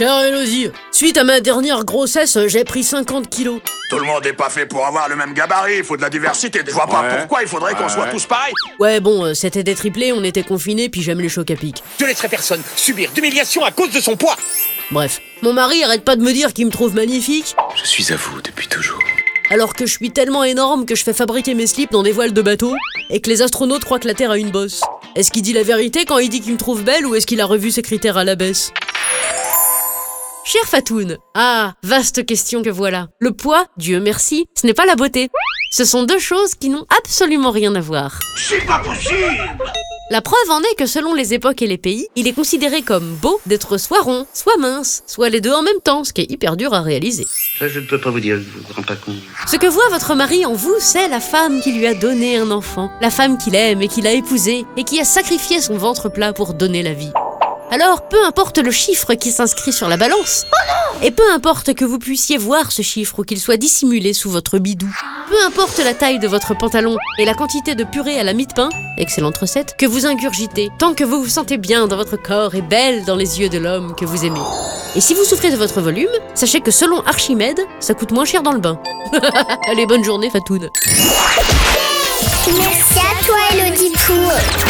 Chère Elodie, suite à ma dernière grossesse, j'ai pris 50 kilos. Tout le monde n'est pas fait pour avoir le même gabarit, il faut de la diversité. Je vois pas Ouais. pourquoi il faudrait qu'on Ouais. soit tous pareils. Ouais, bon, euh, c'était des triplés, on était confinés, puis j'aime les chocs à pic. Je laisserai personne subir d'humiliation à cause de son poids. Bref, mon mari arrête pas de me dire qu'il me trouve magnifique, Je suis à vous depuis toujours. alors que je suis tellement énorme que je fais fabriquer mes slips dans des voiles de bateau, et que les astronautes croient que la Terre a une bosse. Est-ce qu'il dit la vérité quand il dit qu'il me trouve belle, ou est-ce qu'il a revu ses critères à la baisse? Cher Fatoun, ah, vaste question que voilà. Le poids, Dieu merci, ce n'est pas la beauté. Ce sont deux choses qui n'ont absolument rien à voir. C'est pas possible La preuve en est que selon les époques et les pays, il est considéré comme beau d'être soit rond, soit mince, soit les deux en même temps, ce qui est hyper dur à réaliser. Ça, je ne peux pas vous dire, je vous rends pas compte. Ce que voit votre mari en vous, c'est la femme qui lui a donné un enfant, la femme qu'il aime et qu'il a épousée, et qui a sacrifié son ventre plat pour donner la vie. Alors, peu importe le chiffre qui s'inscrit sur la balance, et peu importe que vous puissiez voir ce chiffre ou qu'il soit dissimulé sous votre bidou, peu importe la taille de votre pantalon et la quantité de purée à la mie de pain, excellente recette, que vous ingurgitez, tant que vous vous sentez bien dans votre corps et belle dans les yeux de l'homme que vous aimez. Et si vous souffrez de votre volume, sachez que selon Archimède, ça coûte moins cher dans le bain. Allez, bonne journée, Fatoun. Merci à toi, Élodie Pou.